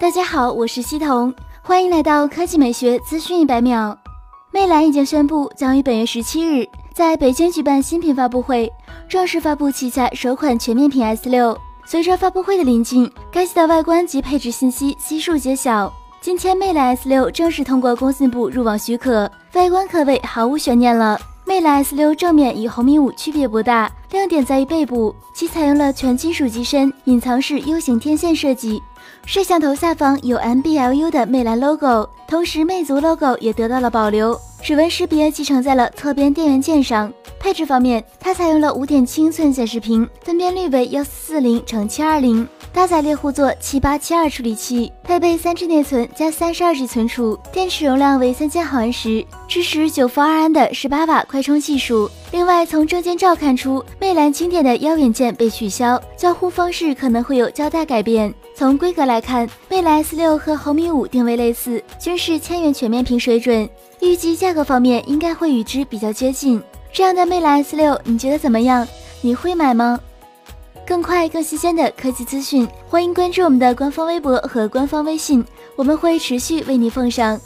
大家好，我是西彤，欢迎来到科技美学资讯一百秒。魅蓝已经宣布将于本月十七日在北京举办新品发布会，正式发布旗下首款全面屏 S 六。随着发布会的临近，该机的外观及配置信息悉数揭晓。今天，魅蓝 S 六正式通过工信部入网许可，外观可谓毫无悬念了。魅蓝 S 六正面与红米五区别不大，亮点在于背部，其采用了全金属机身，隐藏式 U 型天线设计。摄像头下方有 MBLU 的魅蓝 logo，同时魅族 logo 也得到了保留，指纹识别继承在了侧边电源键上。配置方面，它采用了五点七英寸显示屏，分辨率为幺四四零乘七二零，搭载猎户座七八七二处理器，配备三 G 内存加三十二 G 存储，电池容量为三千毫安时，支持九伏二安的十八瓦快充技术。另外，从证件照看出，魅蓝经典的腰元件被取消，交互方式可能会有较大改变。从规格来看，魅蓝 S 六和红米五定位类似，均是千元全面屏水准，预计价格方面应该会与之比较接近。这样的魅蓝 S 六，你觉得怎么样？你会买吗？更快更新鲜的科技资讯，欢迎关注我们的官方微博和官方微信，我们会持续为你奉上。